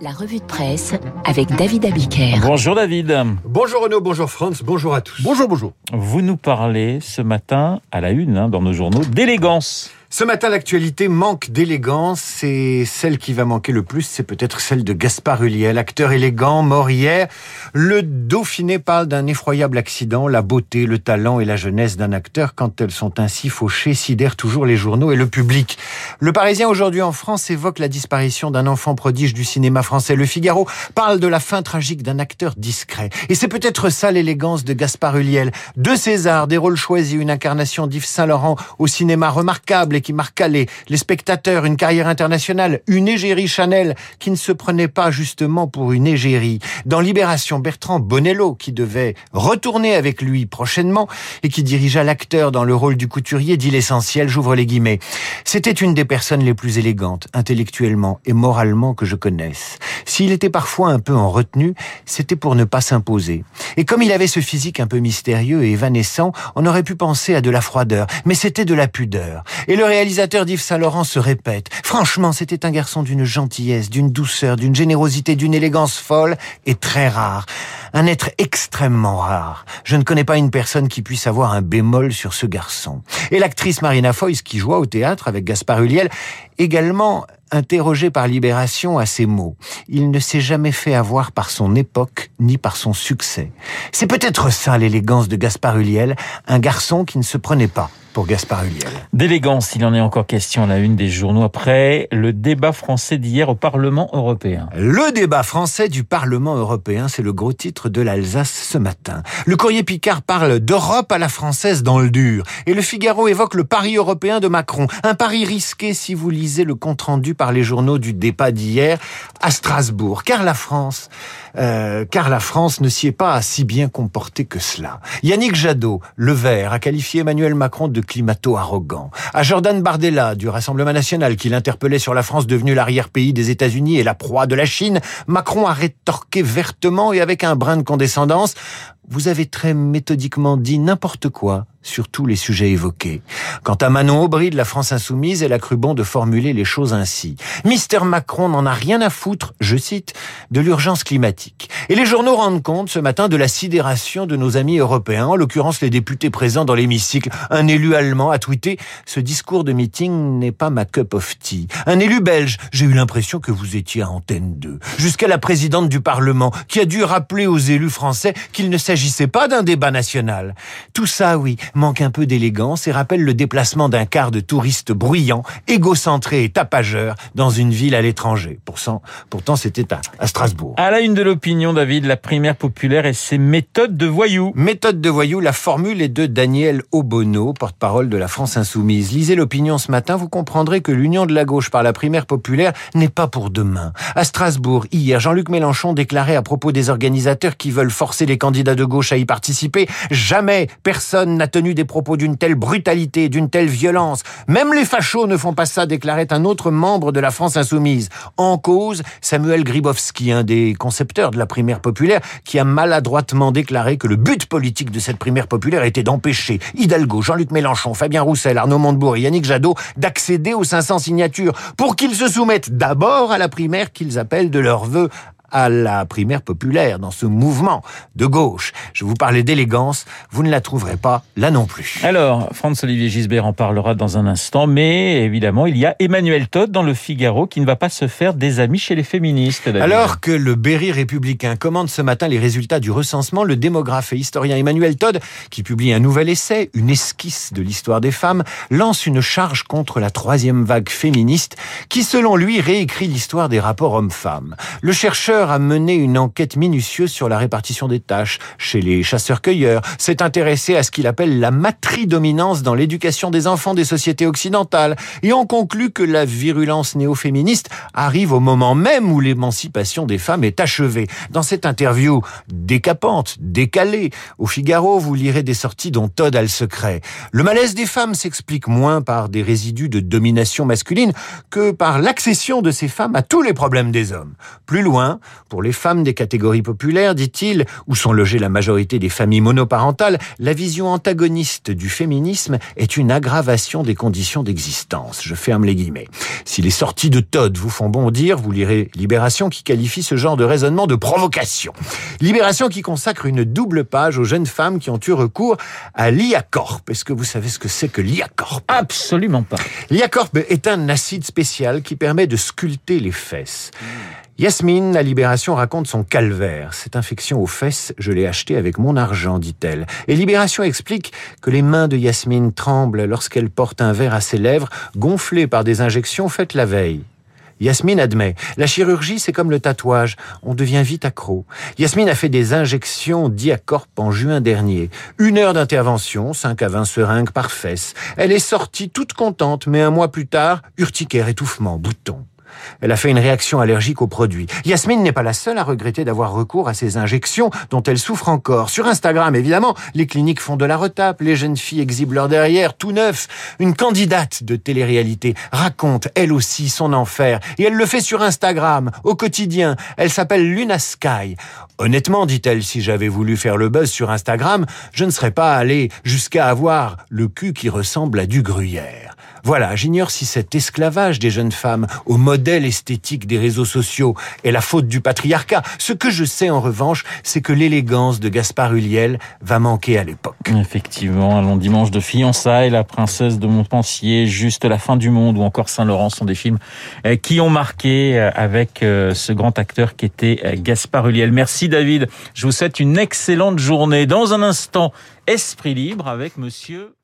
La revue de presse avec David Abiker. Bonjour David. Bonjour Renaud, bonjour France, bonjour à tous. Bonjour, bonjour. Vous nous parlez ce matin à la une hein, dans nos journaux d'élégance. Ce matin, l'actualité manque d'élégance et celle qui va manquer le plus, c'est peut-être celle de Gaspard Ulliel, acteur élégant, mort hier. Le Dauphiné parle d'un effroyable accident. La beauté, le talent et la jeunesse d'un acteur, quand elles sont ainsi fauchées, sidèrent toujours les journaux et le public. Le Parisien aujourd'hui en France évoque la disparition d'un enfant prodige du cinéma français. Le Figaro parle de la fin tragique d'un acteur discret. Et c'est peut-être ça l'élégance de Gaspard Ulliel. Deux Césars, des rôles choisis, une incarnation d'Yves Saint-Laurent au cinéma remarquable qui marqua les, les spectateurs, une carrière internationale, une égérie Chanel qui ne se prenait pas justement pour une égérie. Dans Libération, Bertrand Bonello, qui devait retourner avec lui prochainement et qui dirigea l'acteur dans le rôle du couturier, dit l'essentiel, j'ouvre les guillemets. C'était une des personnes les plus élégantes, intellectuellement et moralement que je connaisse. S'il était parfois un peu en retenue, c'était pour ne pas s'imposer. Et comme il avait ce physique un peu mystérieux et évanescent, on aurait pu penser à de la froideur, mais c'était de la pudeur. Et le réalisateur d'Yves Saint-Laurent se répète. Franchement, c'était un garçon d'une gentillesse, d'une douceur, d'une générosité, d'une élégance folle et très rare. Un être extrêmement rare. Je ne connais pas une personne qui puisse avoir un bémol sur ce garçon. Et l'actrice Marina Foïs, qui joua au théâtre avec Gaspard Ulliel, également interrogée par Libération à ces mots. Il ne s'est jamais fait avoir par son époque ni par son succès. C'est peut-être ça l'élégance de Gaspard Ulliel, un garçon qui ne se prenait pas pour Gaspard Ulliel. D'élégance, il en est encore question à la une des journaux après le débat français d'hier au Parlement européen. Le débat français du Parlement européen, c'est le gros titre de l'Alsace ce matin. Le courrier Picard parle d'Europe à la française dans le dur. Et le Figaro évoque le pari européen de Macron. Un pari risqué si vous lisez le compte-rendu par les journaux du débat d'hier à Strasbourg. Car la France, euh, car la France ne s'y est pas si bien comportée que cela. Yannick Jadot, le vert, a qualifié Emmanuel Macron de climato-arrogant. À Jordan Bardella, du Rassemblement national, qui l'interpellait sur la France devenue l'arrière-pays des États-Unis et la proie de la Chine, Macron a rétorqué vertement et avec un brin de condescendance. Vous avez très méthodiquement dit n'importe quoi sur tous les sujets évoqués. Quant à Manon Aubry de la France Insoumise, elle a cru bon de formuler les choses ainsi. Mister Macron n'en a rien à foutre, je cite, de l'urgence climatique. Et les journaux rendent compte ce matin de la sidération de nos amis européens, en l'occurrence les députés présents dans l'hémicycle. Un élu allemand a tweeté « Ce discours de meeting n'est pas ma cup of tea ». Un élu belge, j'ai eu l'impression que vous étiez à Antenne 2. Jusqu'à la présidente du Parlement, qui a dû rappeler aux élus français qu'il ne s'agissait pas d'un débat national. Tout ça, oui, manque un peu d'élégance et rappelle le déplacement d'un quart de touristes bruyants, égocentrés et tapageurs dans une ville à l'étranger. Pourtant, pourtant c'était à, à, Strasbourg. À la une de l'opinion, David, la primaire populaire et ses méthodes de voyous. Méthode de voyous, la formule est de Daniel Obono, porte-parole de la France Insoumise. Lisez l'opinion ce matin, vous comprendrez que l'union de la gauche par la primaire populaire n'est pas pour demain. À Strasbourg, hier, Jean-Luc Mélenchon déclarait à propos des organisateurs qui veulent forcer les candidats de gauche à y participer, jamais personne n'a tenu des propos d'une telle brutalité, d'une telle violence. Même les fachos ne font pas ça, déclarait un autre membre de la France insoumise. En cause, Samuel Gribowski, un des concepteurs de la primaire populaire, qui a maladroitement déclaré que le but politique de cette primaire populaire était d'empêcher Hidalgo, Jean-Luc Mélenchon, Fabien Roussel, Arnaud Montebourg et Yannick Jadot d'accéder aux 500 signatures pour qu'ils se soumettent d'abord à la primaire qu'ils appellent de leur vœu à la primaire populaire, dans ce mouvement de gauche. Je vous parlais d'élégance, vous ne la trouverez pas là non plus. Alors, Franz-Olivier Gisbert en parlera dans un instant, mais évidemment, il y a Emmanuel Todd dans le Figaro qui ne va pas se faire des amis chez les féministes. Alors que le Berry républicain commande ce matin les résultats du recensement, le démographe et historien Emmanuel Todd, qui publie un nouvel essai, une esquisse de l'histoire des femmes, lance une charge contre la troisième vague féministe qui, selon lui, réécrit l'histoire des rapports hommes-femmes. Le chercheur a mené une enquête minutieuse sur la répartition des tâches chez les chasseurs-cueilleurs, s'est intéressé à ce qu'il appelle la matridominance dans l'éducation des enfants des sociétés occidentales, et on conclut que la virulence néo-féministe arrive au moment même où l'émancipation des femmes est achevée. Dans cette interview décapante, décalée, au Figaro, vous lirez des sorties dont Todd a le secret. Le malaise des femmes s'explique moins par des résidus de domination masculine que par l'accession de ces femmes à tous les problèmes des hommes. Plus loin, Pour les femmes des catégories populaires, dit-il, où sont logées la majorité des familles monoparentales, la vision antagoniste du féminisme est une aggravation des conditions d'existence. Je ferme les guillemets. Si les sorties de Todd vous font bondir, vous lirez Libération qui qualifie ce genre de raisonnement de provocation. Libération qui consacre une double page aux jeunes femmes qui ont eu recours à l'IACORP. Est-ce que vous savez ce que c'est que l'IACORP? Absolument pas. L'IACORP est un acide spécial qui permet de sculpter les fesses. Yasmine, la Libération raconte son calvaire. Cette infection aux fesses, je l'ai achetée avec mon argent, dit-elle. Et Libération explique que les mains de Yasmine tremblent lorsqu'elle porte un verre à ses lèvres, gonflé par des injections faites la veille. Yasmine admet, la chirurgie c'est comme le tatouage, on devient vite accro. Yasmine a fait des injections Diacorp en juin dernier. Une heure d'intervention, 5 à 20 seringues par fesse. Elle est sortie toute contente, mais un mois plus tard, urticaire, étouffement, bouton. Elle a fait une réaction allergique aux produits. Yasmine n'est pas la seule à regretter d'avoir recours à ces injections dont elle souffre encore. Sur Instagram, évidemment, les cliniques font de la retape, les jeunes filles exhibent leur derrière, tout neuf. Une candidate de télé-réalité raconte, elle aussi, son enfer. Et elle le fait sur Instagram, au quotidien. Elle s'appelle Luna Sky. Honnêtement, dit-elle, si j'avais voulu faire le buzz sur Instagram, je ne serais pas allé jusqu'à avoir le cul qui ressemble à du gruyère. Voilà, j'ignore si cet esclavage des jeunes femmes au modèle esthétique des réseaux sociaux est la faute du patriarcat. Ce que je sais en revanche, c'est que l'élégance de Gaspard Huliel va manquer à l'époque. Effectivement, un long dimanche de fiançailles, La princesse de Montpensier, Juste la fin du monde ou encore Saint-Laurent sont des films euh, qui ont marqué euh, avec euh, ce grand acteur qui était Gaspard Huliel. Merci David, je vous souhaite une excellente journée. Dans un instant, Esprit libre avec monsieur